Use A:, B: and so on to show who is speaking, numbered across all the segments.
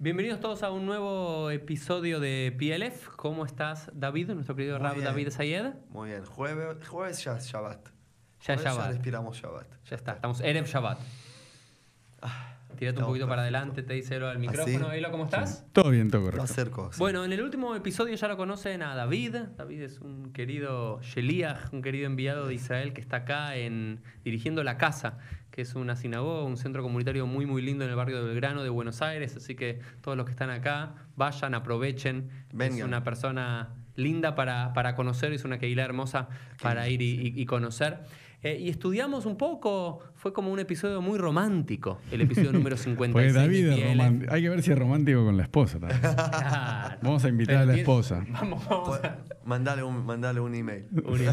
A: Bienvenidos todos a un nuevo episodio de PLF. ¿Cómo estás, David? Nuestro querido Rab. David Sayed.
B: Muy bien, jueves, jueves ya es Shabbat.
A: Ya es Shabbat.
B: Ya respiramos Shabbat.
A: Ya está, estamos Erev Shabbat. Tírate un poquito para adelante, te dice Elo al micrófono. Elo, ¿cómo estás?
C: Todo bien, todo
B: Lo
C: correcto.
B: acerco. sí.
A: Bueno, en el último episodio ya lo conocen a David. David es un querido Sheliach, un querido enviado de Israel que está acá en, dirigiendo la casa, que es una sinagoga, un centro comunitario muy, muy lindo en el barrio de Belgrano de Buenos Aires. Así que todos los que están acá, vayan, aprovechen. Es
B: Vengan.
A: una persona linda para, para conocer, es una Keilah hermosa para ir y conocer. Eh, y estudiamos un poco, fue como un episodio muy romántico, el episodio número 56.
C: Porque David es romántico. Hay que ver si es romántico con la esposa también.
A: Claro.
C: Vamos a invitar
A: Pero
C: a la esposa.
A: Vamos, vamos
B: Pues,
A: a-
B: mandale, un, mandale un email.
A: un email.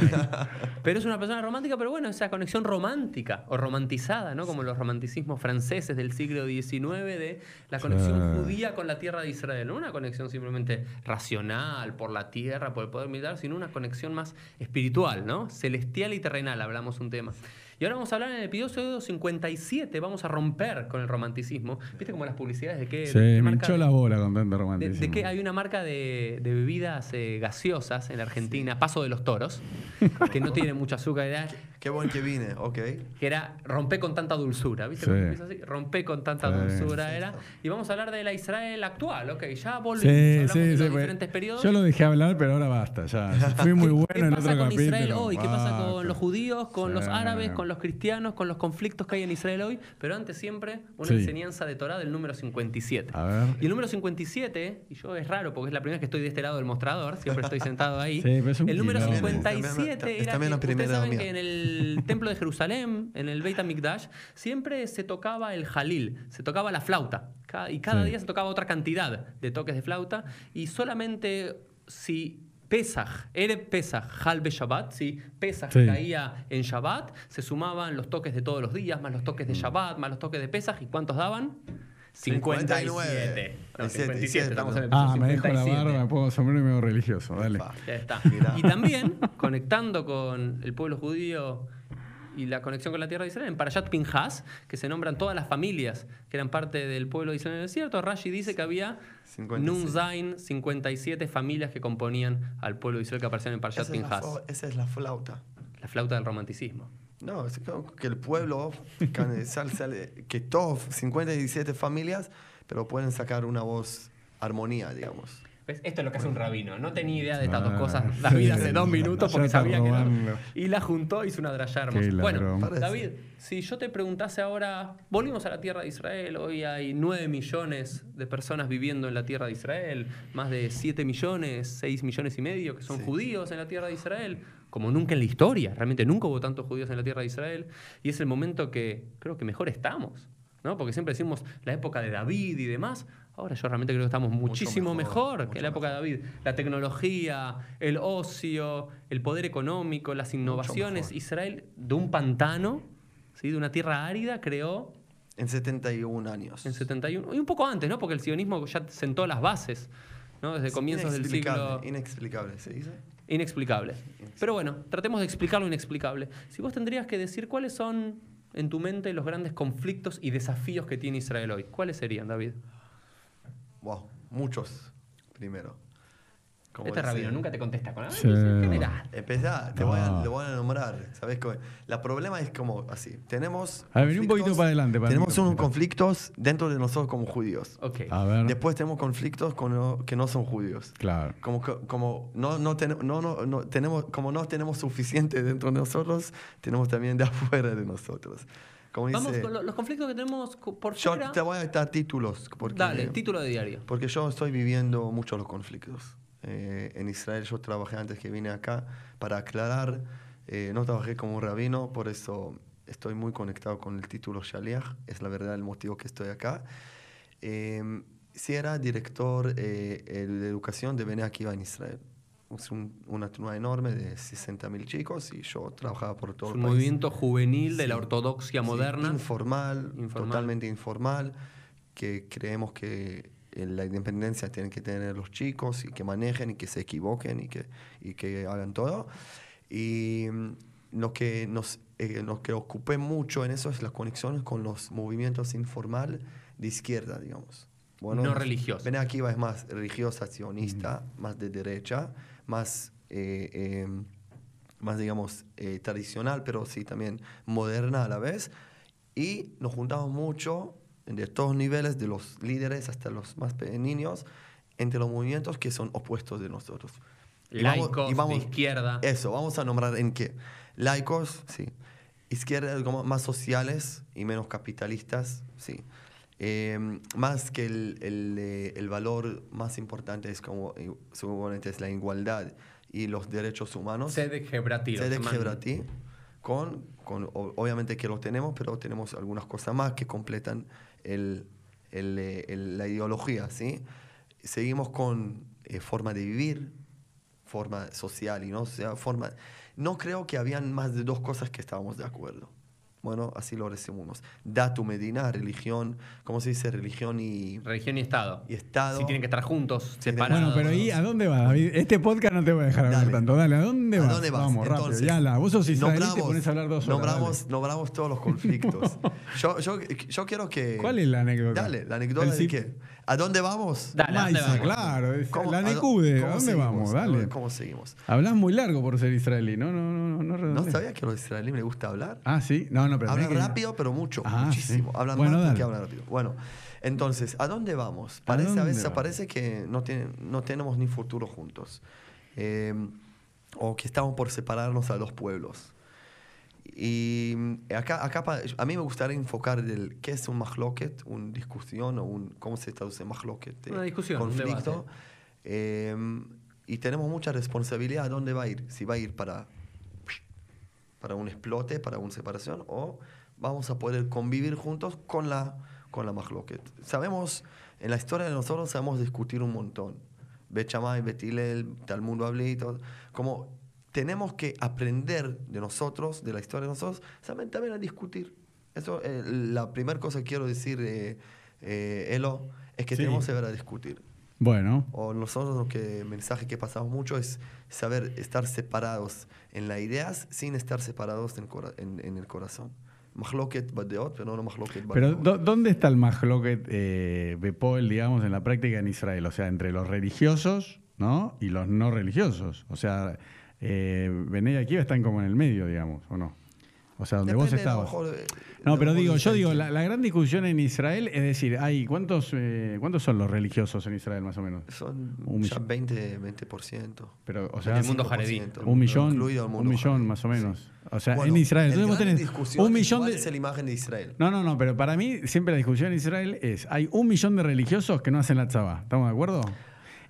A: Pero es una persona romántica, pero bueno, esa conexión romántica o romantizada, ¿no? Como los romanticismos franceses del siglo XIX de la conexión judía con la tierra de Israel. No una conexión simplemente racional por la tierra, por el poder militar, sino una conexión más espiritual, ¿no? Celestial y terrenal, hablamos un tema. Y ahora vamos a hablar en el episodio 57, vamos a romper con el romanticismo. ¿Viste como las publicidades de qué? De qué
C: me hinchó
A: de-
C: la bola con tanto
A: de,
C: romanticismo.
A: de que hay una marca de, de bebidas eh, gaseosas en Argentina, Paso de los Toros, que no tiene mucha azúcar, era-
B: Qué buen que vine, ok.
A: que era rompe con tanta dulzura, ¿viste?
C: Sí.
A: Así, Rompe con tanta
C: Sí.
A: dulzura
B: Sí,
A: era. Y vamos a hablar de la Israel actual, ok, ya volvimos,
C: Sí,
A: de los diferentes periodos.
C: Yo lo dejé hablar, pero ahora basta. Ya. Fui muy bueno
A: ¿Qué
C: en
A: pasa
C: otro
A: con
C: capítulo.
A: Israel hoy? ¿Qué pasa con los judíos, con los árabes, con los cristianos, con los conflictos que hay en Israel hoy? Pero antes siempre una
C: Sí.
A: enseñanza de Torah del número 57.
C: A ver.
A: Y el número 57, y yo es raro porque es la primera vez que estoy de este lado del mostrador, siempre estoy sentado ahí.
C: Sí, pero es un
A: el número
C: quilombo.
A: 57
B: También-
A: era que ustedes saben
B: mía.
A: que en el templo de Jerusalén, en el Beit HaMikdash, siempre se tocaba el jalil, se tocaba la flauta. Y cada
C: Sí.
A: día se tocaba otra cantidad de toques de flauta. Y solamente si Pesach, Erev Pesach, Halbe Shabbat, si Pesach
C: Sí.
A: caía en Shabbat, se sumaban los toques de todos los días, más los toques de
B: Mm.
A: Shabbat, más los toques de Pesach. ¿Y cuántos daban? 57.
B: 59.
A: No,
B: 57,
A: 57, estamos en el
C: Ah, me dejo la
A: 57.
C: barba, me pongo sombrero y me hago religioso. Dale.
A: Ya está.
B: Mirá.
A: Y también, conectando con el pueblo judío y la conexión con la tierra de Israel, en Parashat Pinhas, que se nombran todas las familias que eran parte del pueblo de Israel en el desierto, Rashi dice que había
B: 56.
A: Nun Zain, 57 familias que componían al pueblo de Israel que aparecían en Parashat
B: Esa
A: Pinhas.
B: esa es la flauta.
A: La flauta del romanticismo.
B: No, es que el pueblo, que todos, 57 familias, pero pueden sacar una voz armonía, digamos.
A: ¿Ves? Esto es lo que hace un rabino. No tenía idea de estas dos
C: Ah,
A: cosas. Vida hace dos minutos porque sabía que no. Y la juntó, hizo una draya hermosa.
C: Qué
A: Bueno.
B: Parece.
A: David, si yo te preguntase ahora, volvimos a la tierra de Israel, hoy hay 9 millones de personas viviendo en la tierra de Israel, más de 7 millones, 6 millones y medio que son
B: Sí.
A: judíos en la tierra de Israel, como nunca en la historia, realmente nunca hubo tantos judíos en la tierra de Israel, y es el momento que creo que mejor estamos. ¿no? Porque siempre decimos la época de David y demás. Ahora yo realmente creo que estamos muchísimo mejor,
B: mejor,
A: que
B: mucho
A: la época de David. La tecnología, el ocio, el poder económico, las innovaciones.
B: mejor.
A: Israel, de un pantano, ¿sí? de una tierra árida, creó
B: En 71 años.
A: en 71, y un poco antes, ¿no? porque el sionismo ya sentó las bases ¿no? desde
B: Es
A: comienzos del siglo...
B: inexplicable, Inexplicable, ¿se dice?
A: Inexplicable. Pero bueno, tratemos de explicar lo inexplicable. Si vos tendrías que decir cuáles son en tu mente los grandes conflictos y desafíos que tiene Israel hoy, ¿cuáles serían, David?
B: Wow, muchos, primero. Como
A: Este rabino nunca te contesta con
C: Sí.
A: en general.
B: Empezá, te voy, a,
C: No.
B: te voy a nombrar. ¿Sabes cómo? La problema es como así. Tenemos.
C: A ver, un poquito
B: conflictos-
C: para adelante, para
B: tenemos unos conflictos dentro de nosotros como judíos.
A: Ok.
C: A ver.
B: Después tenemos conflictos con lo- que no son judíos.
C: Claro.
B: Como, como no, no, ten- no, no, no tenemos, como no tenemos suficiente dentro de nosotros, tenemos también de afuera de nosotros. Como
A: Vamos
B: dice,
A: con lo- los conflictos que tenemos por
B: yo
A: fuera.
B: te voy a dar títulos. Porque,
A: Dale, título de diario.
B: porque yo estoy viviendo mucho los conflictos. Eh, en Israel yo trabajé antes que vine acá para aclarar. eh, no trabajé como rabino, por eso estoy muy conectado con el título Shaliach. Es la verdad el motivo que estoy acá. Eh, sí era director eh, de educación de Bene Akiva en Israel. Es un- una turma enorme de 60.000 chicos y yo trabajaba por todo
A: Es
B: el
A: un
B: país.
A: movimiento juvenil de la
B: Sí.
A: ortodoxia
B: Sí,
A: moderna.
B: informal,
A: Informal.
B: totalmente informal, que creemos que eh, la independencia tienen que tener los chicos y que manejen y que se equivoquen y que, y que hagan todo. Y mm, lo que nos eh, lo que ocupé mucho en eso es las conexiones con los movimientos informal de izquierda, digamos.
A: No religiosa.
B: Bene Akiva es más religiosa, sionista, más de derecha, más, eh, eh, más digamos, eh, tradicional, pero sí también moderna a la vez. Y nos juntamos mucho de todos niveles, de los líderes hasta los más pe- niños, entre los movimientos que son opuestos de nosotros. Y vamos-
A: Laicos,
B: y vamos-
A: de izquierda.
B: Eso, vamos a nombrar en qué. Laicos, sí. Izquierda, como más sociales y menos capitalistas, sí. Eh, más que el, el, eh, el valor más importante es como, eh, seguramente es la igualdad y los derechos humanos.
A: Lo
B: Sedek
A: llaman.
B: Hebrati, con, con, obviamente que lo tenemos, pero tenemos algunas cosas más que completan el, el, eh, el- la ideología, ¿sí? Seguimos con eh, forma de vivir, forma social y no, o sea, forma... No creo que habían más de dos cosas que estábamos de acuerdo. Bueno, así lo resumimos. Datu Medina, religión, ¿cómo se dice? Religión y,
A: Religión y Estado.
B: y Estado.
A: Si tienen que estar juntos,
B: Sí,
A: separados.
C: Bueno, pero ¿y a dónde va, David? Este podcast no te voy a dejar hablar
B: Dale.
C: tanto. Dale, ¿a dónde
B: ¿A
C: vas?
B: dónde vas?
C: Vamos, rápido.
B: Entonces,
C: Ya la, vos sos israelí, te pones a hablar dos horas.
B: Nombramos,
C: dale.
B: nombramos todos los conflictos. yo, yo, yo quiero que...
C: ¿Cuál es la anécdota?
B: Dale, la anécdota
C: El
B: de
C: sí-
B: qué. ¿A dónde vamos?
A: Dale,
C: claro. es
B: ¿Cómo-
C: la Necude, ¿a dónde
B: seguimos?
C: vamos?
B: ¿A
C: Dale.
B: ¿Cómo seguimos?
C: Hablas muy largo por ser israelí, ¿no? No, no, no, no,
B: ¿No
C: redondea.
B: sabía que a los israelíes les gusta hablar?
C: Ah, sí. No, no, pero
B: Hablan rápido, pero mucho,
C: Ah,
B: muchísimo.
C: sí.
B: Hablan
C: Bueno,
B: más
C: dale.
B: que hablan rápido. Bueno, entonces, ¿a dónde vamos? Parece,
C: dónde
B: a veces
C: vamos?
B: parece que no, tiene- no tenemos ni futuro juntos. Eh, o que estamos por separarnos a dos pueblos. Y mm, acá, acá a mí me gustaría enfocar el qué es un mahloket, una discusión o un, ¿cómo se traduce mahloket?
A: Una discusión, un
B: conflicto.
A: debate.
B: Eh, y tenemos mucha responsabilidad a dónde va a ir. Si va a ir para para un explote, para una separación, o vamos a poder convivir juntos con la, con la Mahloket. Sabemos, en la historia de nosotros sabemos discutir un montón. Bet Shammai, Bet Hillel, Talmud Babli, todo. Como tenemos que aprender de nosotros, de la historia de nosotros, saben también a discutir. Eso, eh, la primera cosa que quiero decir, eh, eh, Elo, es que
C: Sí.
B: tenemos que saber a discutir.
C: Bueno,
B: O nosotros lo que mensaje que pasamos mucho es saber estar separados en las ideas sin estar separados en, en- en el corazón. Mahloket badeot, pero no mahloket
C: pero
B: badeot.
C: ¿dó- ¿dónde está el mahloket eh, Bepol, digamos, en la práctica en Israel? O sea, entre los religiosos, ¿no? Y los no religiosos. O sea, eh, Bené y Akiva están como en el medio, digamos, ¿o no? O sea, donde vos
B: Depende,
C: estabas. No, pero digo, yo digo, la, la gran discusión en Israel es decir, hay ¿cuántos, eh, ¿cuántos son los religiosos en Israel más o menos?
B: Son
C: un
B: ya
C: millón.
B: 20%. 20%.
C: Pero, o sea,
A: El mundo
B: 5%,
A: jaredí.
C: un millón,
B: incluido el
C: un
B: mundo
C: millón
B: jaredí.
C: más o menos. O sea,
B: Bueno,
C: en Israel.
B: el
C: Entonces vos tenés
B: discusión
C: un
B: es
C: millón de...
B: es la imagen de Israel.
C: No, no, no, pero para mí siempre la discusión en Israel es, hay un millón de religiosos que no hacen la tzabá, ¿estamos de acuerdo?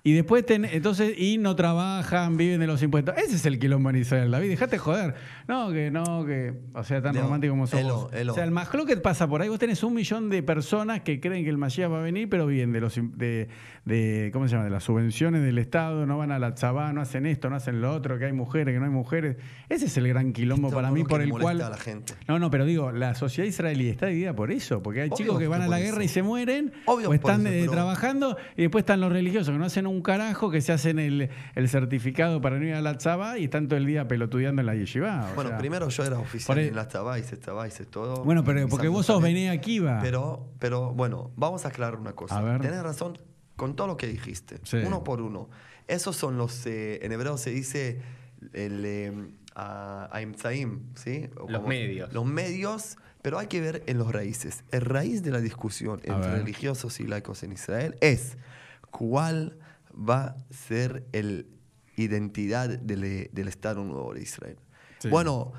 C: Y después, ten- entonces, y no trabajan, viven de los impuestos. Ese es el quilombo en Israel, David, dejate joder. No, que no, que, o sea, tan
B: No,
C: romántico como sos
B: Elo. Elo.
C: O sea, el Mahloket pasa por ahí, vos tenés un millón de personas que creen que el Mashiach va a venir, pero viven de los, de, de, ¿cómo se llama? De las subvenciones del Estado, no van a la tzabá, no hacen esto, no hacen lo otro, que hay mujeres, que no hay mujeres. Ese es el gran quilombo
B: Esto
C: para mí
B: que
C: por el cual...
B: a la gente.
C: No, no, pero digo, la sociedad israelí está dividida por eso, porque hay
B: Obvio
C: chicos que
B: que
C: van a la
B: eso.
C: guerra y se mueren,
B: Obvio
C: o están
B: eso,
C: eh,
B: pero-
C: trabajando, y después están los religiosos que no hacen un carajo, que se hacen el, el certificado para no ir a la tzaba y están todo el día pelotudeando en la yeshiva. o
B: Bueno,
C: sea.
B: primero yo era oficial en la Tabá, hice Tabá, hice todo.
C: Bueno, pero porque vos sos. Bené Akiva.
B: Pero, pero bueno, vamos a aclarar una cosa.
C: A ver.
B: Tenés razón con todo lo que dijiste,
C: Sí.
B: uno por uno. Esos son los, eh, en hebreo se dice el eh, a- ¿sí? O
A: Los medios.
B: Los medios, pero hay que ver en los raíces. El raíz de la discusión
C: A
B: entre
C: ver.
B: religiosos y laicos en Israel es cuál va a ser el identidad del, del Estado Nuevo de Israel.
C: Sí.
B: Bueno,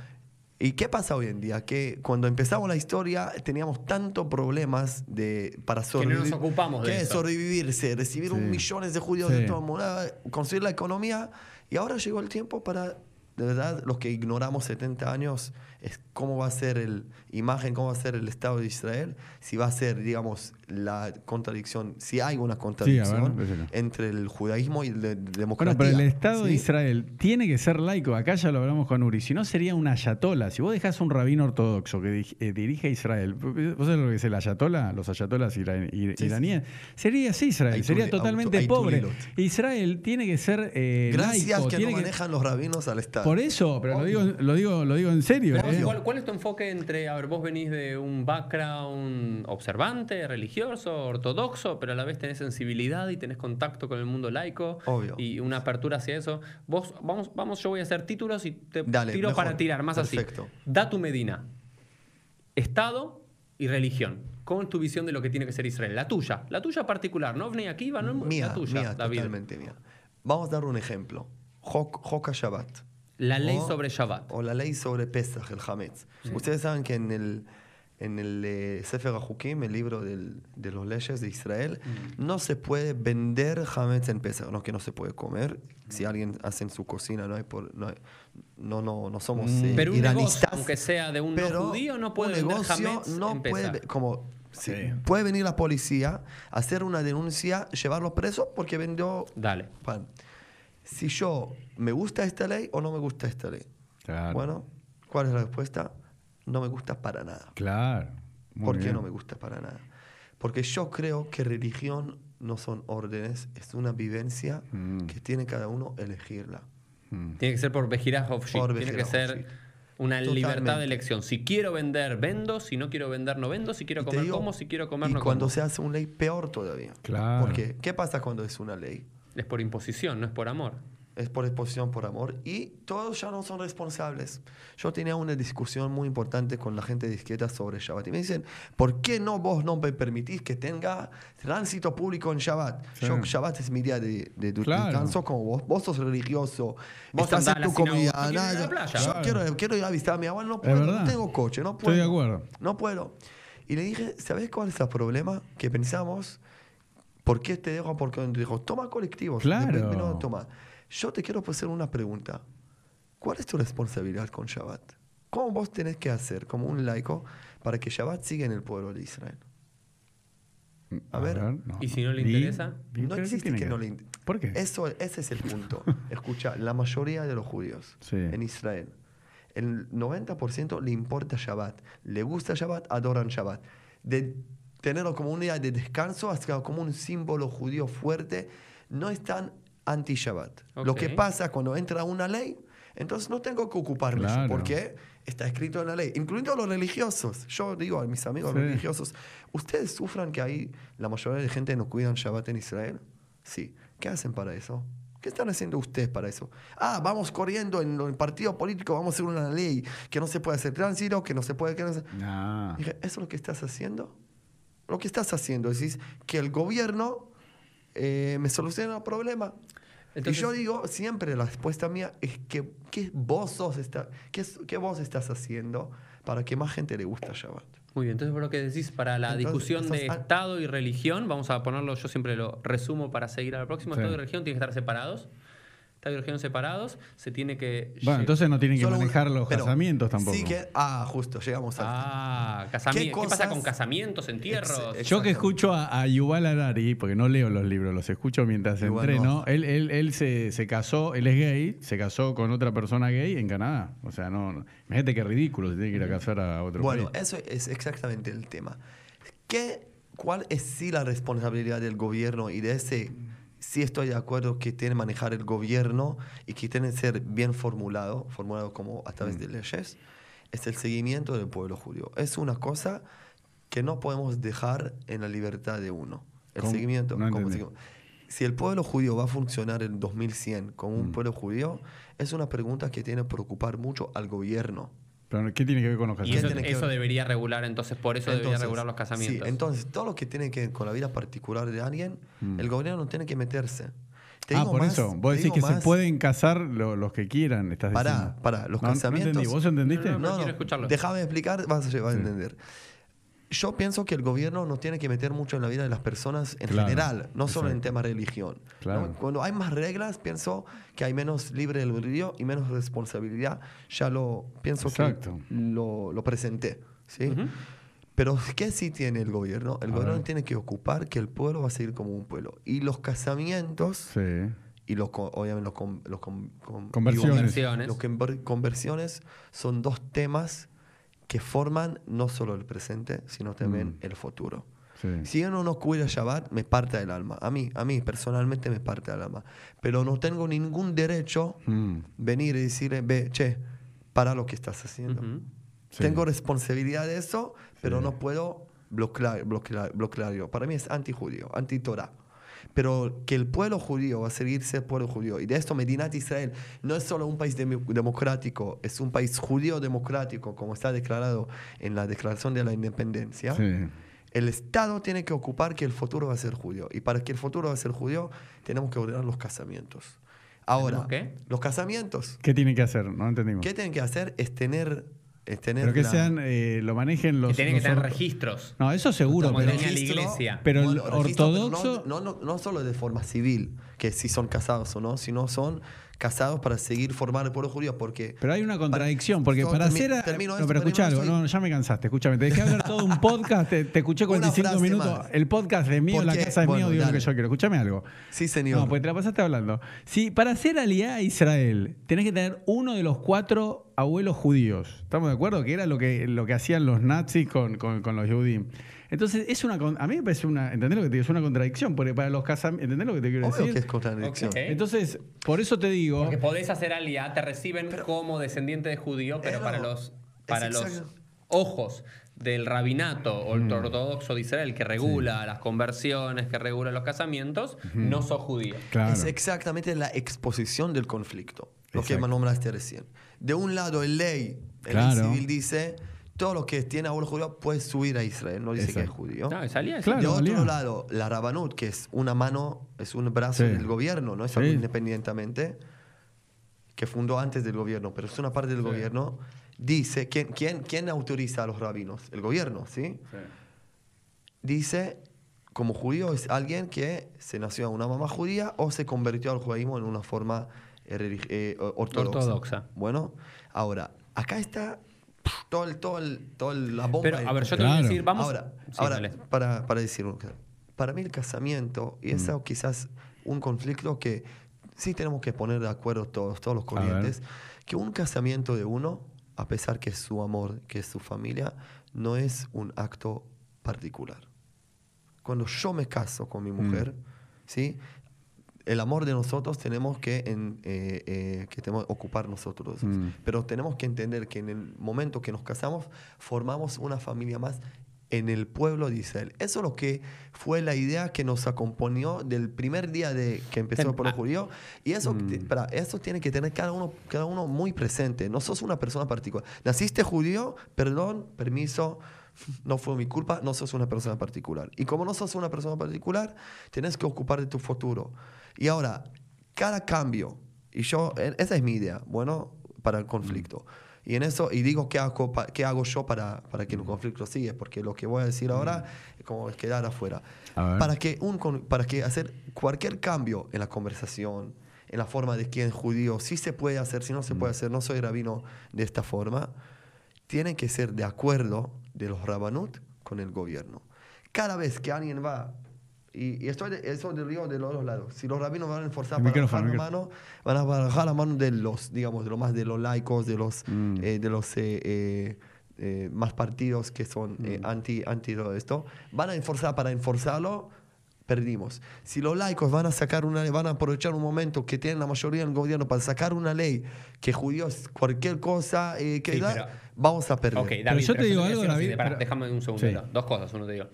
B: ¿y qué pasa hoy en día? Que cuando empezamos la historia teníamos tantos problemas de, para
A: Que no
B: sobrevivir.
A: nos ocupamos de
B: que
A: eso.
B: sobrevivirse, recibir
C: Sí.
B: un millones de judíos
C: Sí.
B: de todo el mundo, construir la economía. Y ahora llegó el tiempo para, de verdad, los que ignoramos 70 años, es cómo va a ser el imagen, cómo va a ser el Estado de Israel, si va a ser, digamos, la contradicción, si hay una contradicción entre el judaísmo y la democracia.
C: Bueno, pero el Estado de. Israel tiene que ser laico. Acá ya lo hablamos con Uri. Si no, sería un ayatola. Si vos dejás un rabino ortodoxo que eh, dirige a Israel, ¿vos sabés lo que es el ayatola? Los ayatolas
B: Sí,
C: iraníes. Sería así Israel.
B: Hay
C: sería totalmente
B: auto-
C: pobre. Israel tiene que ser eh,
B: Gracias
C: laico.
B: que
C: tiene
B: no manejan los rabinos al Estado.
C: Por eso, pero lo digo, lo digo, lo digo en serio.
A: Pero, ¿cuál, cuál es tu enfoque entre, a ver, vos venís de un background observante, religioso, ortodoxo, pero a la vez tenés sensibilidad y tenés contacto con el mundo laico
B: Obvio.
A: y una apertura hacia eso. Vos, vamos, vamos, yo voy a hacer títulos y te
B: Dale,
A: tiro
B: mejor.
A: para tirar, más
B: Perfecto.
A: así. Datu Medina. Estado y religión. ¿Cómo es tu visión de lo que tiene que ser Israel? La tuya, la tuya particular, no Vnei Akiva, no
B: Mía,
A: la tuya,
B: mía,
A: David.
B: totalmente mía. Vamos a dar un ejemplo. Hok, Hoka Shabbat.
A: La ley
B: O-
A: sobre Shabbat.
B: O la ley sobre Pesach, el Hametz. Ustedes saben que en el, en el eh, Sefer HaJukim, el libro del- de las leyes de Israel,
A: Mm.
B: no se puede vender Hametz en Pesach. No es que no se puede comer. Si alguien hace en su cocina, no hay por, no, hay- no, no, no somos eh,
A: Mm. Pero un negocio,
B: iranistas.
A: aunque sea de un no
B: pero
A: judío, no puede
B: un
A: vender
B: negocio
A: Hametz
B: no
A: en
B: puede,
A: Pesach.
B: como
C: Sí.
B: puede venir la policía, hacer una denuncia, llevarlo preso porque vendió
A: Dale.
B: pan. Si yo me gusta esta ley o no me gusta esta ley.
C: Claro.
B: Bueno, ¿cuál es la respuesta? No me gusta para nada.
C: Claro. Muy
B: ¿Por qué no me gusta para nada? Porque yo creo que religión no son órdenes, es una vivencia
C: Mm.
B: que tiene cada uno elegirla.
C: Mm.
A: Tiene que ser por Bejiraj Tiene que ser una
B: Totalmente.
A: libertad de elección. Si quiero vender, vendo. Si no quiero vender, no vendo. Si quiero comer,
B: digo,
A: como. Si quiero comer,
B: y
A: no
B: cuando
A: como.
B: se hace una ley, peor todavía.
C: Claro.
B: Porque, ¿qué pasa cuando es una ley?
A: Es por imposición, no es por amor.
B: es por exposición, por amor, y todos ya no son responsables. Yo tenía una discusión muy importante con la gente de izquierda sobre Shabbat. Y me dicen, ¿por qué no vos no me permitís que tenga tránsito público en Shabbat?
C: Sí.
B: Yo, Shabbat es mi día de, de de
C: Claro.
B: descanso, como vos. Vos sos religioso,
A: Vos
B: estás
A: andás
B: en
A: a
B: tu
A: la sinagoga,
B: comunidad.
A: ¿tú quieres ir a la
B: nada.
A: playa?
B: Yo
C: Claro.
B: quiero, quiero ir a visitar a mi abuela, no puedo, no tengo coche, no puedo.
C: Estoy de acuerdo.
B: No puedo. Y le dije, ¿sabés cuál es el problema? Que pensamos, ¿por qué te dejo? Porque dijo, toma colectivos.
C: Claro.
B: Vino, toma. Yo te quiero hacer una pregunta. ¿Cuál es tu responsabilidad con Shabbat? ¿Cómo vos tenés que hacer como un laico para que Shabbat siga en el pueblo de Israel? A ver.
C: no,
A: ¿Y si no le interesa?
C: ¿Y
B: No existe que
C: ver?
B: no le in-
C: ¿Por qué?
B: Eso, ese es el punto. Escucha, la mayoría de los judíos
C: Sí.
B: en Israel, el 90% le importa Shabbat, le gusta Shabbat, adoran Shabbat. De tenerlo como un día de descanso hasta como un símbolo judío fuerte, no están anti-Shabbat. Lo
A: Ok.
B: que pasa cuando entra una ley, entonces no tengo que ocuparme yo,
C: Claro.
B: porque está escrito en la ley, incluyendo los religiosos. Yo digo a mis amigos
C: Sí.
B: religiosos, ¿ustedes sufran que ahí la mayoría de gente no cuidan Shabbat en Israel? Sí. ¿Qué hacen para eso? ¿Qué están haciendo ustedes para eso? Ah, vamos corriendo en el partido político, vamos a hacer una ley que no se puede hacer tránsito, que no se puede... Que no se...
C: No.
B: Dije, ¿eso es lo que estás haciendo? Lo que estás haciendo es que el gobierno eh, me soluciona el problema.
A: Entonces-
B: y yo digo, siempre la respuesta mía es que ¿qué vos, sos esta- qué vos estás haciendo para que más gente le guste Shabbat?
A: Muy bien, entonces por lo que decís, para la
B: Entonces,
A: discusión de
B: ah-
A: Estado y religión, vamos a ponerlo, yo siempre lo resumo para seguir al próximo,
C: Sí.
A: Estado y religión tienen que estar separados. Y religión separados, se tiene que...
C: Bueno, entonces no tienen que
B: Solo
C: manejar los casamientos tampoco.
B: Sí que, ah, justo, llegamos al
A: Ah, casamientos. ¿Qué, pasa con casamientos, entierros?
B: Ex-
C: Yo que escucho a, a Yuval Harari, porque no leo los libros, los escucho mientras
B: Yuval
C: entreno, él, él, él se, se casó, él es gay, se casó con otra persona gay en Canadá. O sea, no, no- imagínate qué ridículo, se tiene que ir a casar a otro
B: Bueno,
C: país.
B: eso es exactamente el tema. ¿Qué, ¿Cuál es sí la responsabilidad del gobierno y de ese, sí estoy de acuerdo que tiene que manejar el gobierno y que tiene que ser bien formulado, formulado como a través
C: Mm.
B: de leyes? Es el seguimiento del pueblo judío. Es una cosa que no podemos dejar en la libertad de uno. El
C: ¿Cómo?
B: seguimiento.
C: No
B: como si el pueblo judío va a funcionar en 2100 como
C: Mm.
B: un pueblo judío, es una pregunta que tiene que preocupar mucho al gobierno.
C: Pero, ¿Qué tiene que ver con los
A: Y
C: casamientos?
A: eso, debería regular, entonces por eso debería
B: Entonces,
A: regular los casamientos.
B: Sí, entonces todo lo que tiene que ver con la vida particular de alguien,
C: Mm.
B: el gobierno no tiene que meterse. Te
C: ah,
B: digo
C: por
B: más,
C: eso. Vos decís que se pueden casar lo- los que quieran, estás
B: Pará,
C: diciendo.
B: pará, los
C: No, no
B: casamientos-
C: entendí. ¿Vos entendiste?
A: No, no, quiero escucharlo.
B: Déjame explicar, vas a llevar
C: Sí.
B: a entender. Yo pienso que el gobierno no tiene que meter mucho en la vida de las personas en
C: Claro,
B: general, no solo en
C: exacto.
B: tema religión.
C: Claro.
B: ¿no? Cuando hay más reglas, pienso que hay menos libre albedrío y menos responsabilidad. Ya lo pienso
C: Exacto.
B: que lo, lo presenté. ¿sí? Pero ¿qué sí tiene el gobierno? El
C: A
B: gobierno
C: ver.
B: tiene que ocupar que el pueblo va a seguir como un pueblo. Y los casamientos
C: Sí.
B: y los, obviamente los, con- los con- con-
C: Conversiones.
A: Conversiones.
B: los conver- conversiones son dos temas que forman no solo el presente, sino también
C: Mm.
B: el futuro.
C: sí.
B: Si uno no cuida Shabbat, me parte el alma. A mí, a mí personalmente me parte el alma. Pero no tengo ningún derecho
C: Mm,
B: venir y decirle, ve, che, para lo que estás haciendo.
C: Sí.
B: Tengo responsabilidad de eso, pero
C: Sí.
B: no puedo bloquea- bloquea- bloqueario. Para mí es anti-judío, anti-Torah. Pero que el pueblo judío va a seguir ser pueblo judío. Y de esto Medinat Israel no es solo un país democrático, es un país judío democrático, como está declarado en la Declaración de la Independencia.
C: Sí.
B: El Estado tiene que ocupar que el futuro va a ser judío. Y para que el futuro va a ser judío, tenemos que ordenar los casamientos. Ahora,
A: ¿Tenemos qué?
B: los casamientos,
C: ¿Qué tienen que hacer? No entendimos.
B: ¿qué tienen que hacer? Es tener... Es tener
C: Pero que
B: la-
C: sean, eh, lo manejen los.
A: Que tienen que
C: los
A: tener registros.
C: No, eso seguro,
A: Como
C: pero.
A: tenía la
B: registro,
A: iglesia.
C: Pero el
B: registro, pero
C: ortodoxo-
B: No, no, no, no solo de forma civil, que si son casados o no, sino son casados para seguir formar el pueblo judío. Porque
C: Pero hay una contradicción, porque para
B: termi-
C: hacer.
B: termino
C: no,
B: esto,
C: pero escucha algo, no, ya me cansaste, escúchame. Te dejé hablar todo un podcast, te, te escuché
B: Una
C: 45
B: frase
C: minutos.
B: más.
C: El podcast es mío, la casa es
B: bueno,
C: mío, digo lo que yo quiero. Escúchame algo.
B: Sí, señor.
C: No, pues te la pasaste hablando. Si para hacer aliada a Israel tenés que tener uno de los cuatro abuelos judíos. ¿Estamos de acuerdo? Que era lo que, lo que hacían los nazis con, con, con los judíos. Entonces, es una, con- a mí me parece una, ¿entendés lo que te digo? Es una contradicción, porque para los casamientos, ¿entendés lo que te quiero
B: Obvio
C: decir?
B: que es contradicción.
C: Entonces, por eso te digo,
A: Porque podés hacer aliá, te reciben como descendiente de judío, pero para
B: no,
A: los, para los
B: exacto.
A: ojos del rabinato o el ortodoxo de Israel que regula las conversiones, que regula los casamientos, no sos judío.
C: claro.
B: Es exactamente la exposición del conflicto, lo que
C: Exacto.
B: nombraste recién. De un lado, el ley, el
C: Claro.
B: ley civil dice, todo lo que tiene abuelo judío puede subir a Israel, no dice que es judío.
A: No, es
C: Claro.
B: de otro lado, la Rabanut, que es una mano, es un brazo
C: Sí.
B: del gobierno, no es algo
C: Sí.
B: independientemente, que fundó antes del gobierno, pero es una parte del gobierno, dice, ¿quién, quién, quién autoriza a los rabinos? El gobierno, ¿sí? Dice, como judío es alguien que se nació a una mamá judía o se convirtió al judaísmo en una forma eh, eh, ortodoxa.
A: Ortodoxa.
B: Bueno, ahora, acá está todo el, todo el, todo el- la bomba.
A: Pero, a ver, yo te
C: Claro.
A: voy a decir, vamos.
B: Ahora,
A: Sí,
B: ahora para, para decir. Para mí el casamiento, y
C: Mm.
B: eso quizás un conflicto que sí tenemos que poner de acuerdo todos, todos los corrientes, que un casamiento de uno, a pesar que es su amor, que es su familia, no es un acto particular. Cuando yo me caso con mi
C: Mm.
B: mujer, ¿sí? El amor de nosotros tenemos que, en- eh, eh, que tenemos ocupar nosotros.
C: Mm.
B: Pero tenemos que entender que en el momento que nos casamos, formamos una familia más en el pueblo de Israel. Eso es lo que fue la idea que nos acompañó del primer día de que empezó el pueblo
A: Ah.
B: judío. Y eso,
C: Mm.
B: espera, eso tiene que tener cada uno, cada uno muy presente. No sos una persona particular. Naciste judío, perdón, permiso, no fue mi culpa, no sos una persona particular. Y como no sos una persona particular, tenés que ocupar de tu futuro. Y ahora, cada cambio, y yo, e- esa es mi idea, bueno, para el conflicto. Y en eso, y digo, ¿qué hago, qué hago yo para, para que el conflicto siga? Porque lo que voy a decir ahora es como quedar afuera. Para que, un, para que hacer cualquier cambio en la conversación, en la forma de quién es judío, si se puede hacer, si no se puede hacer, no soy rabino de esta forma, tienen que ser de acuerdo de los rabanut con el gobierno. Cada vez que alguien va, y, y esto, eso lo digo de los dos lados, si los rabinos van a enforzar
C: El
B: para bajar la mano, van a bajar la mano de los, digamos, de lo más de los laicos, de los,
C: Mm.
B: eh, de los eh, eh, más partidos que son eh, anti, anti todo esto, van a enforzar para enforzarlo, perdimos. Si los laicos van a sacar una ley, van a aprovechar un momento que tienen la mayoría del gobierno para sacar una ley que judíos cualquier cosa eh, que
A: Sí,
B: da,
A: pero-
B: vamos a perder.
A: Ok, David,
C: yo te
A: pero
C: digo algo,
A: decir
C: David,
A: pará,
C: pero-
A: déjame un segundo.
C: Sí.
A: Dos cosas, uno te digo.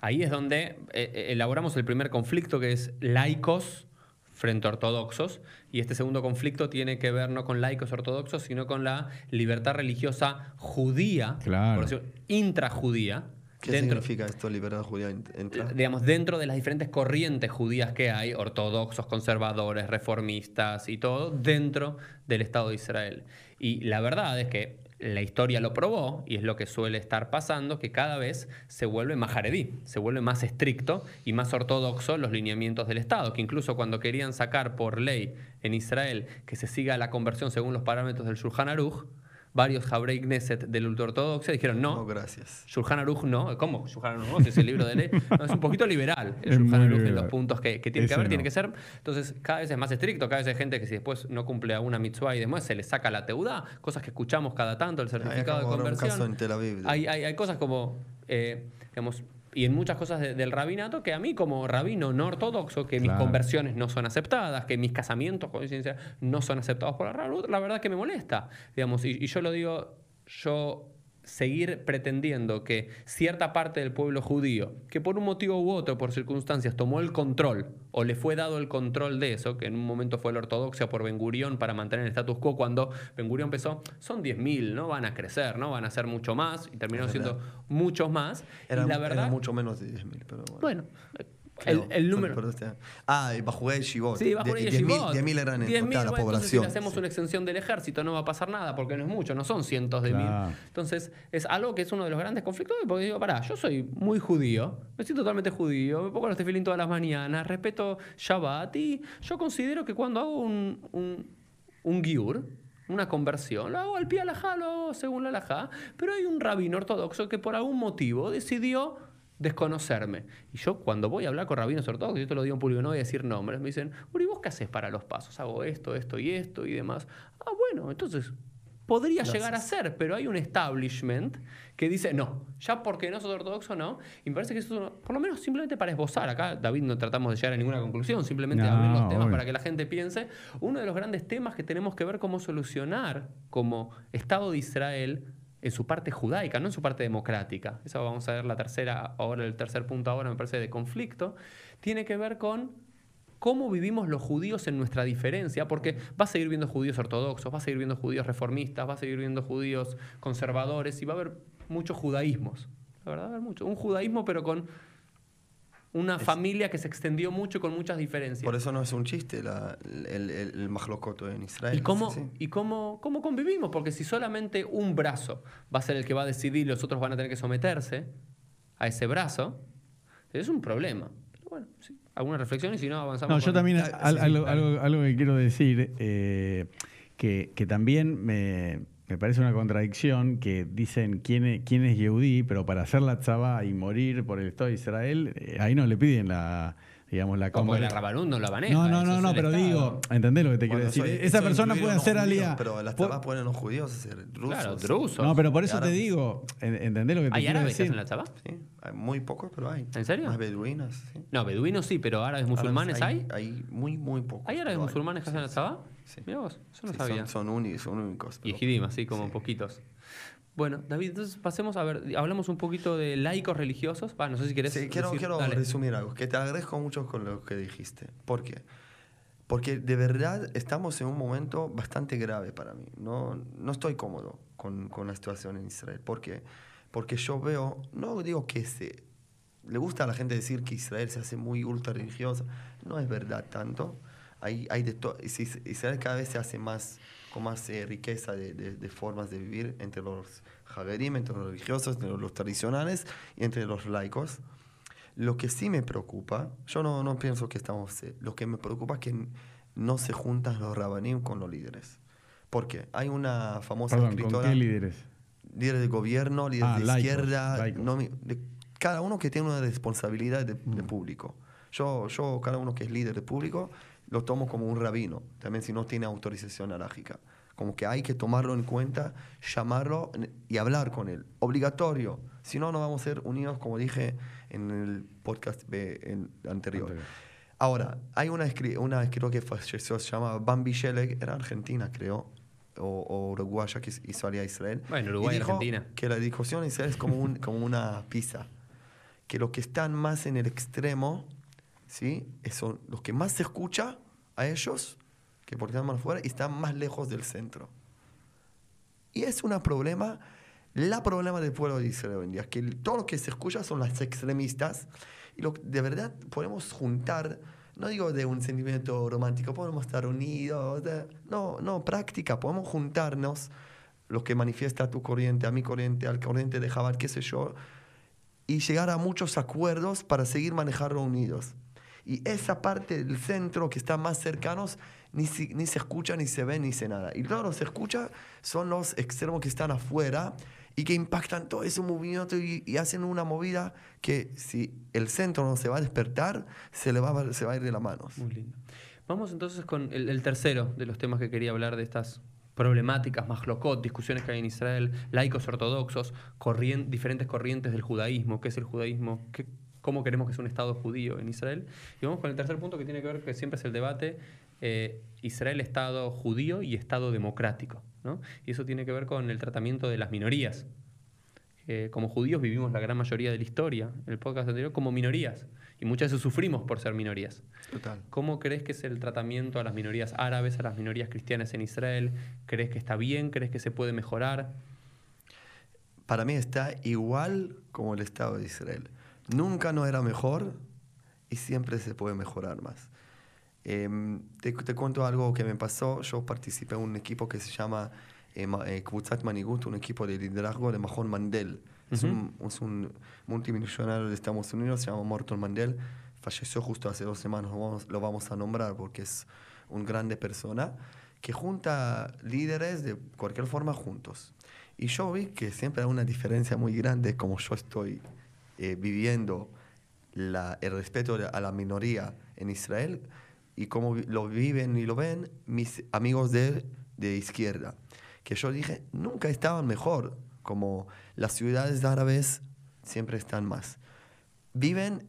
A: Ahí es donde eh, eh, elaboramos el primer conflicto que es laicos frente a ortodoxos y este segundo conflicto tiene que ver no con laicos ortodoxos sino con la libertad religiosa judía,
C: Claro.
A: por decirlo, intrajudía,
B: ¿Qué
A: dentro,
B: significa esto, libertad judía? ent- entra?
A: digamos, dentro de las diferentes corrientes judías que hay, ortodoxos, conservadores, reformistas y todo, dentro del Estado de Israel. Y la verdad es que la historia lo probó, y es lo que suele estar pasando, que cada vez se vuelve más jaredí, se vuelve más estricto y más ortodoxo los lineamientos del Estado, que incluso cuando querían sacar por ley en Israel que se siga la conversión según los parámetros del Shulchan Aruch, varios Habrei Knesset del ultraortodoxo dijeron
B: no,
A: no,
B: gracias.
A: Shulchan Aruch no. ¿Cómo? Shulchan Aruch no, si es el libro de ley. No, es un poquito liberal. El Shulchan Aruch en los puntos que, que tiene que haber, tiene que ser. Entonces, cada vez es más estricto. Cada vez hay gente que si después no cumple a una mitzvah y demás, se le saca la teudá. Cosas que escuchamos cada tanto, el certificado de
B: acabo de un
A: conversión.
B: caso en Tel Aviv.
A: Hay, hay, hay cosas como, eh, digamos, y en muchas cosas de- del rabinato que a mí como rabino no ortodoxo, que mis conversiones no son aceptadas, que mis casamientos con licencia, no son aceptados por la rabinut, la verdad que me molesta. Digamos, y, y yo lo digo, yo seguir pretendiendo que cierta parte del pueblo judío, que por un motivo u otro, por circunstancias, tomó el control o le fue dado el control de eso, que en un momento fue la ortodoxia por Ben Gurión para mantener el status quo, cuando Ben Gurión empezó, son 10.000, no van a crecer, no van a ser mucho más, y terminaron siendo muchos más.
B: Era,
A: y la
B: era
A: verdad,
B: mucho menos de 10.000, pero bueno.
A: bueno,
B: Creo,
A: el, el número...
B: este- Ah, y bajo el Shibot.
A: Sí, bajo
B: De-
A: el
B: 10.000
A: Yeshivot.
B: 10.000 eran en
A: 10.000,
B: total la
A: si
B: población.
A: le hacemos
B: sí.
A: una extensión del ejército no va a pasar nada porque no es mucho, no son cientos de
C: Claro.
A: mil. Entonces, es algo que es uno de los grandes conflictos porque digo, pará, yo soy muy judío, me siento totalmente judío, me pongo los tefilín todas las mañanas, respeto Shabbat y yo considero que cuando hago un, un, un giur, una conversión, lo hago al pie alajá, lo hago según la alajá, pero hay un rabino ortodoxo que por algún motivo decidió desconocerme. Y yo cuando voy a hablar con rabinos ortodoxos, yo te lo digo en público, no voy a decir nombres, me dicen, Uri, ¿vos qué haces para los pasos? Hago esto, esto y esto y demás. Ah, bueno, entonces podría llegar a ser, pero hay un establishment que dice, no, ya porque no sos ortodoxo, no. Y me parece que eso es uno- por lo menos simplemente para esbozar. Acá, David, no tratamos de llegar a ninguna conclusión, simplemente
C: No,
A: abrir los temas
C: obvio.
A: para que la gente piense. Uno de los grandes temas que tenemos que ver cómo solucionar como Estado de Israel en su parte judaica, no en su parte democrática. Eso vamos a ver la tercera, ahora el tercer punto ahora me parece de conflicto, tiene que ver con cómo vivimos los judíos en nuestra diferencia, porque va a seguir viendo judíos ortodoxos, va a seguir viendo judíos reformistas, va a seguir viendo judíos conservadores y va a haber muchos judaísmos. La verdad, va a haber mucho. Un judaísmo, pero con una familia que se extendió mucho y con muchas diferencias.
B: Por eso no es un chiste la- el, el, el mahlokoto en Israel.
A: ¿Y cómo,
B: Sí.
A: ¿Y cómo, cómo convivimos? Porque si solamente un brazo va a ser el que va a decidir y los otros van a tener que someterse a ese brazo, es un problema. Pero bueno, sí, alguna reflexión y si no avanzamos.
C: No, yo también,
B: Ah,
C: al-
B: sí,
C: algo,
B: dale.
C: algo- algo que quiero decir, eh, que, que también me, me parece una contradicción que dicen quién es, quién es Yehudí, pero para hacer la tzabá y morir por el Estado de Israel, eh, ahí no le piden la, digamos, la
A: No, porque la Rabanut no la maneja.
C: No, no, no, no, pero
A: Estado.
C: digo, ¿entendés lo que te
B: Bueno,
C: quiero decir? Esa persona puede
B: judíos,
C: alía.
B: Pero las tabas ponen los judíos ser rusos.
A: Claro, drusos.
C: No, pero por eso te
B: Árabes.
C: digo, en- ¿entendés lo que te
A: ¿Hay
C: quiero
A: árabes que
C: decir?
A: hacen la tzabá?
B: Sí, hay muy pocos, pero hay.
A: ¿En serio?
B: Más beduinas, sí.
A: No, beduinos sí, pero árabes musulmanes hay.
B: Hay muy, muy pocos.
A: ¿Hay árabes musulmanes que hacen la tzabá?
B: Sí.
A: Mira vos, eso no
B: Sí,
A: sabía.
B: son, son, uni- son únicos.
A: Y Ejidim, así como
B: Sí.
A: poquitos. Bueno, David, entonces pasemos a ver, hablamos un poquito de laicos religiosos. Va, no sé si querés.
B: Sí, quiero,
A: decir-
B: quiero resumir algo, que te agradezco mucho con lo que dijiste. ¿Por qué? Porque de verdad estamos en un momento bastante grave para mí. No, no estoy cómodo con, con la situación en Israel. ¿Por qué? Porque yo veo, no digo que se... Le gusta a la gente decir que Israel se hace muy ultra religiosa. No es verdad tanto. Hay, hay de Israel cada vez se hace más con más eh, riqueza de, de- de formas de vivir entre los Hagerim, entre los religiosos, entre los tradicionales y entre los laicos. Lo que sí me preocupa, yo no, no pienso que estamos... eh, lo que me preocupa es que no se juntan los rabanim con los líderes. ¿Por qué? Hay una famosa
C: Perdón, ¿con
B: escritora
C: qué líderes?
B: líderes de gobierno, líderes
C: Ah,
B: de
C: laicos,
B: izquierda,
C: laicos.
B: no de- cada uno que tiene una responsabilidad de, de público. Yo, yo, cada uno que es líder de público, lo tomo como un rabino, también si no tiene autorización alágica. Como que hay que tomarlo en cuenta, llamarlo y hablar con él. Obligatorio. Si no, no vamos a ser unidos, como dije en el podcast B- en- anterior.
C: Anterior.
B: Ahora, hay una, una escritora que falleció, se llama Bambi Sheleg, era argentina, creo, o, o uruguaya, que hizo a Israel.
A: Bueno, Uruguay y
B: dijo
A: Argentina.
B: Que la discusión en Israel es como, un, como una pizza. Que los que están más en el extremo, ¿sí? Son los que más se escucha a ellos, que porque están más afuera, y están más lejos del centro. Y es un problema, la problema del pueblo de Israel hoy en día, que todo lo que se escucha son las extremistas, y lo, de verdad podemos juntar, no digo de un sentimiento romántico, podemos estar unidos, no, no, práctica, podemos juntarnos, lo que manifiesta a tu corriente, a mi corriente, al corriente de Jabal, qué sé yo, y llegar a muchos acuerdos para seguir manejando unidos. Y esa parte del centro que está más cercanos ni, ni se escucha, ni se ve, ni se nada. Y que se escucha son los extremos que están afuera y que impactan todo ese movimiento y, hacen una movida que si el centro no se va a despertar, se le va, se va a ir de las manos.
A: Muy lindo. Vamos entonces con el, tercero de los temas que quería hablar de estas problemáticas, más locot, discusiones que hay en Israel, laicos ortodoxos, corrien- diferentes corrientes del judaísmo, qué es el judaísmo, qué, cómo queremos que sea un Estado judío en Israel. Y vamos con el tercer punto que tiene que ver, que siempre es el debate, eh, Israel Estado judío y Estado democrático. ¿no? Y eso tiene que ver con el tratamiento de las minorías. eh, como judíos vivimos la gran mayoría de la historia, en el podcast anterior, como minorías. Y muchas veces sufrimos por ser minorías.
B: Total.
A: ¿Cómo crees que es el tratamiento a las minorías árabes, a las minorías cristianas en Israel? ¿Crees que está bien? ¿Crees que se puede mejorar?
B: Para mí está igual como el Estado de Israel. Nunca no era mejor y siempre se puede mejorar más. Em, te, te cuento algo que me pasó. Yo participé en un equipo que se llama eh, eh, Kbutzat Manigut, un equipo de liderazgo de Mahon Mandel. es, un, es un multimillonario de Estados Unidos, se llama Morton Mandel. Falleció justo hace dos semanas, lo vamos, lo vamos a nombrar porque es un grande persona que junta líderes de cualquier forma juntos. Y yo vi que siempre hay una diferencia muy grande como yo estoy eh, viviendo la- el respeto a la minoría en Israel y cómo lo viven y lo ven mis amigos de, de izquierda. Que yo dije, nunca estaban mejor, como las ciudades árabes siempre están más. Viven,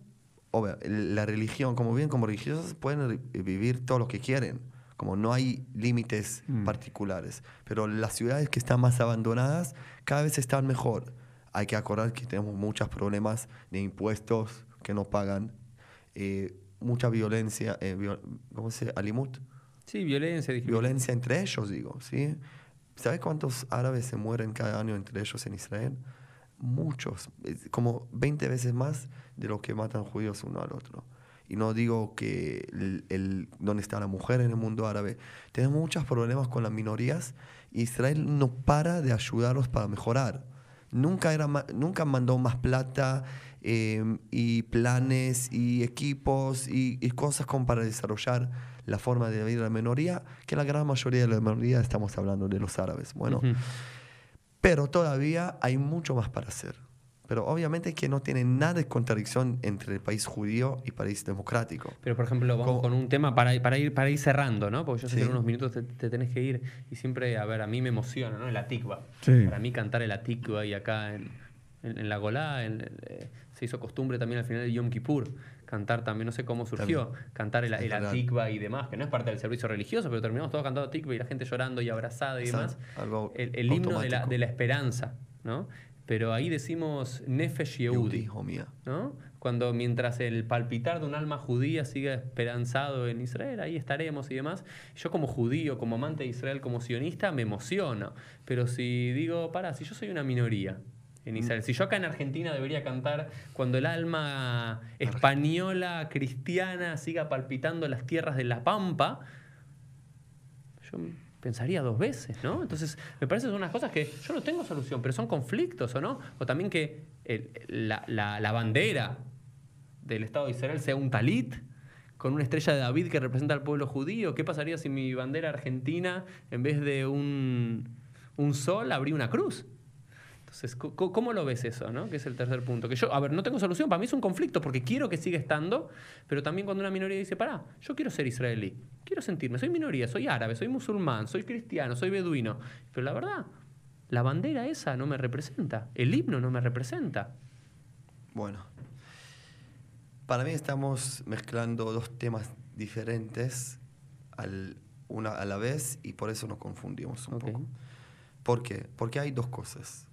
B: obvio, la religión, como viven como religiosos, pueden vivir todo lo que quieren, como no hay límites
C: Mm.
B: particulares. Pero las ciudades que están más abandonadas cada vez están mejor. Hay que acordar que tenemos muchos problemas de impuestos que no pagan, eh, mucha violencia, eh, viol- ¿cómo se dice? Alimut.
A: Sí, violencia.
B: Violencia entre ellos, digo, ¿sí? ¿Sabes cuántos árabes se mueren cada año entre ellos en Israel? Muchos, como 20 veces más de lo que matan judíos uno al otro. Y no digo que el, el- dónde está la mujer en el mundo árabe. Tenemos muchos problemas con las minorías. Israel no para de ayudarlos para mejorar. Nunca, era nunca mandó más plata eh, y planes y equipos y, y cosas como para desarrollar la forma de vida de la minoría, que la gran mayoría de la minoría estamos hablando de los árabes. Bueno, pero todavía hay mucho más para hacer. Pero obviamente que no tiene nada de contradicción entre el país judío y país democrático.
A: Pero, por ejemplo, vamos
B: Como-
A: con un tema para, para, ir, para ir cerrando, ¿no? Porque yo sé que
B: Sí.
A: en unos minutos te, te tenés que ir y siempre, a ver, a mí me emociona, ¿no? El Atikva.
C: Sí.
A: Para mí cantar el Atikva y acá en, en, en la Golá en- eh, se hizo costumbre también al final de Yom Kippur. Cantar también, no sé cómo surgió, cantar el, el. Atikva y demás, que no es parte del servicio religioso, pero terminamos todos cantando Atikva y la gente llorando y abrazada y demás.
B: algo
A: El, el himno de la, de la esperanza, ¿no? Pero ahí decimos Nefesh Yehudi. ¿no? Cuando mientras el palpitar de un alma judía siga esperanzado en Israel, ahí estaremos y demás. Yo como judío, como amante de Israel, como sionista, me emociono. Pero si digo, para, si yo soy una minoría en Israel, si yo acá en Argentina debería cantar cuando el alma española, cristiana, siga palpitando las tierras de la Pampa, yo pensaría dos veces, ¿no? Entonces, me parece que son unas cosas que yo no tengo solución, pero son conflictos, ¿o no? O también que la, la- la bandera del Estado de Israel sea un talit con una estrella de David que representa al pueblo judío. ¿Qué pasaría si mi bandera argentina, en vez de un, un sol, abría una cruz? Entonces, ¿cómo lo ves eso? ¿no? Que es el tercer punto. Que yo, a ver, no tengo solución. Para mí es un conflicto porque quiero que siga estando, pero también cuando una minoría dice, pará, yo quiero ser israelí, quiero sentirme, soy minoría, soy árabe, soy musulmán, soy cristiano, soy beduino. Pero la verdad, la bandera esa no me representa, el himno no me representa.
B: Bueno, para mí estamos mezclando dos temas diferentes al, una a la vez y por eso nos confundimos un poco. ¿Por qué? Porque hay dos cosas.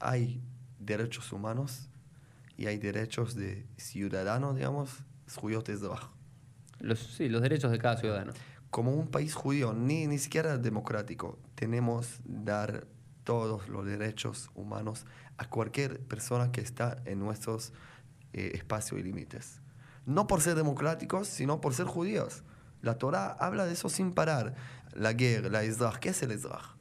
B: Hay derechos humanos y hay derechos de ciudadano, digamos, judíos de Zebach.
A: Los, sí, los derechos de cada ciudadano.
B: Como un país judío, ni, ni siquiera democrático, tenemos dar todos los derechos humanos a cualquier persona que está en nuestros eh, espacios y límites. No por ser democráticos, sino por ser judíos. La Torah habla de eso sin parar. La guerra, la Ezrach. ¿Qué es el Ezrach?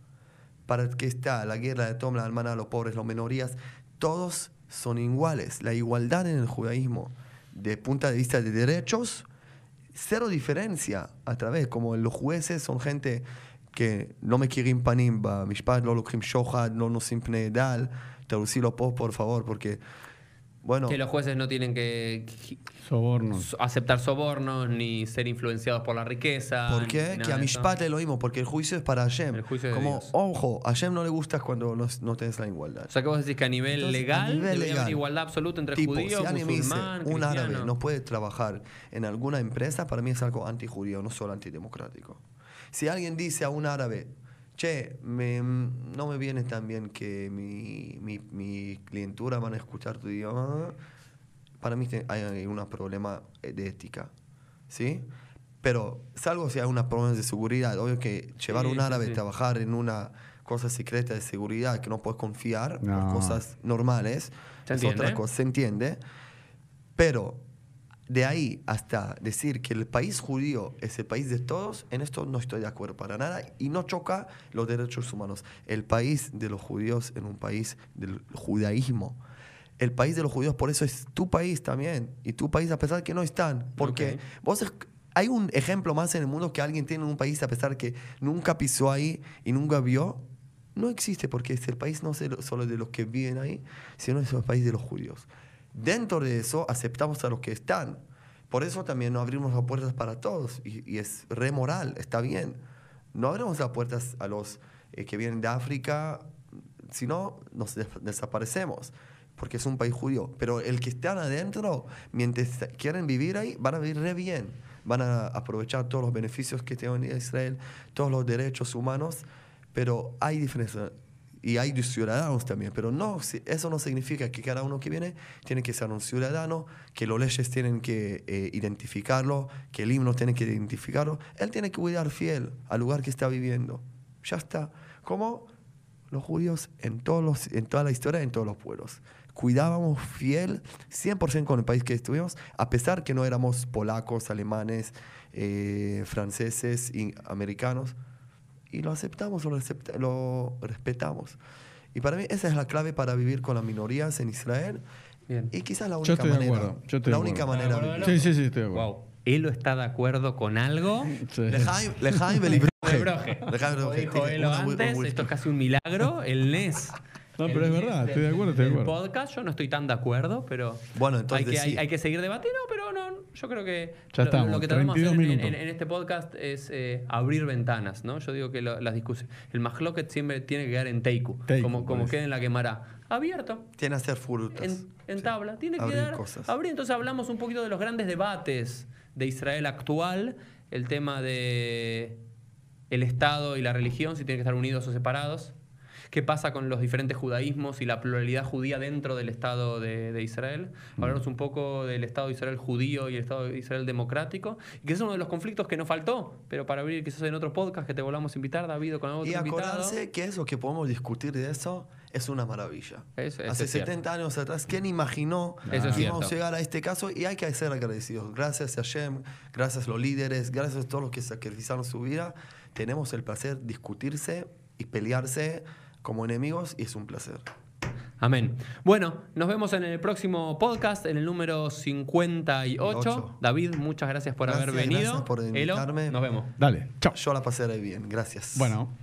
B: para que está la guerra de toma, la hermana, los pobres, las minorías, todos son iguales. La igualdad en el judaísmo, de punto de vista de derechos, cero diferencia a través, como los jueces son gente que no me quieren panim, no lo no nos impne dal, traducirlo por favor, porque bueno,
A: Que los jueces no tienen que
C: Sobornos.
A: so- aceptar sobornos ni ser influenciados por la riqueza.
B: ¿por qué? Que a. Mishpat es lo mismo, porque el juicio es para Hashem.
A: El juicio de
B: como,
A: Dios.
B: ojo, a Hashem no le gusta cuando no, no tenés la igualdad.
A: O sea que vos decís que a nivel
B: Entonces, a
A: legal
B: nivel
A: debería
B: legal,
A: haber igualdad absoluta entre
B: Tipo,
A: judíos,
B: si me dice,
A: musulmán,
B: un árabe no puede trabajar en alguna empresa, para mí es algo antijudío, no solo antidemocrático. Si alguien dice a un árabe, che, me- no me viene tan bien que mi, mi, mi clientura van a escuchar tu idioma. Para mí hay un problema de ética, ¿sí? Pero salvo si hay unos problemas de seguridad, obvio que llevar
A: Sí,
B: un árabe
A: sí.
B: a trabajar en una cosa secreta de seguridad que no puedes confiar
C: No.
B: cosas normales, es otra cosa, se entiende. Pero de ahí hasta decir que el país judío es el país de todos, en esto no estoy de acuerdo para nada y no choca los derechos humanos. El país de los judíos en un país del judaísmo. El país de los judíos, por eso es tu país también. Y tu país a pesar que no están. Porque
A: Ok.
B: vos es- hay un ejemplo más en el mundo que alguien tiene en un país a pesar que nunca pisó ahí y nunca vio. No existe porque es el país no es solo de los que viven ahí, sino es el país de los judíos. Dentro de eso aceptamos a los que están. Por eso también no abrimos las puertas para todos y, es re moral, está bien. No abrimos las puertas a los eh, que vienen de África, si no nos des- desaparecemos, porque es un país judío. Pero el que están adentro, mientras quieren vivir ahí, van a vivir re bien. Van a aprovechar todos los beneficios que tiene Israel, todos los derechos humanos, pero hay diferencia. Y hay ciudadanos también, pero no, eso no significa que cada uno que viene tiene que ser un ciudadano, que los leyes tienen que eh, identificarlo, que el himno tiene que identificarlo. Él tiene que cuidar fiel al lugar que está viviendo. Ya está. Como los judíos en, todos los, en toda la historia, en todos los pueblos. Cuidábamos fiel 100% con el país que estuvimos, a pesar que no éramos polacos, alemanes, eh, franceses y americanos. Y lo aceptamos, lo, acepta- lo respetamos. Y para mí esa es la clave para vivir con las minorías en Israel.
A: Bien.
B: Y quizás la
C: Yo
B: única manera.
C: acuerdo, yo estoy
B: la
C: de
B: única
C: acuerdo.
B: manera. de
A: ¿Estás de
B: vivir.
C: Sí, sí, sí, estoy de acuerdo.
A: Wow. ¿Elo está de acuerdo con algo?
C: Sí.
B: Lejaim,
A: dijo Elo antes,
B: muy-
A: esto es casi un milagro. El NES.
C: No,
A: el
C: pero es verdad, estoy de acuerdo, estoy de acuerdo.
A: podcast, yo no estoy tan de acuerdo, pero
B: Bueno, entonces
A: hay, que, hay,
B: sí.
A: hay que seguir debatiendo, pero no, yo creo que
C: Ya
A: lo,
C: estamos,
A: lo que tratamos de
C: 32
A: hacer en,
C: minutos.
A: en- en este podcast es eh, abrir ventanas, ¿no? Yo digo que lo- las discusiones, el Mahloket siempre tiene que quedar en Teiku,
C: Teiku,
A: como, como
C: por eso.
A: queda en la quemará. Abierto,
B: Tiene que hacer frutas.
A: en, en
B: Sí.
A: tabla. Tiene que
B: Abrir
A: quedar
B: cosas.
A: abrir. Entonces hablamos un poquito de los grandes debates de Israel actual, el tema de el Estado y la religión, si tienen que estar unidos o separados. ¿Qué pasa con los diferentes judaísmos y la pluralidad judía dentro del Estado de, de Israel?
B: Mm.
A: Hablarnos un poco del Estado de Israel judío y el Estado de Israel democrático, y que es uno de los conflictos que nos faltó, pero para abrir quizás en otro podcast que te volvamos a invitar, David, o con otro
B: Y
A: invitado.
B: acordarse que eso que podemos discutir de eso es una maravilla.
A: Eso- eso
B: Hace
A: es cierto.
B: 70 años atrás, ¿quién imaginó que íbamos a llegar a este caso? Y hay que ser agradecidos. Gracias a Hashem, gracias a los líderes, gracias a todos los que sacrificaron su vida. Tenemos el placer de discutirse y pelearse como enemigos y es un placer.
A: Amén. Bueno, nos vemos en el próximo podcast, en el número 58.
B: Ocho.
A: David, muchas gracias por haber venido.
B: Gracias por invitarme.
A: Nos vemos.
C: Dale, chao.
B: Yo la pasé bien, gracias.
C: Bueno.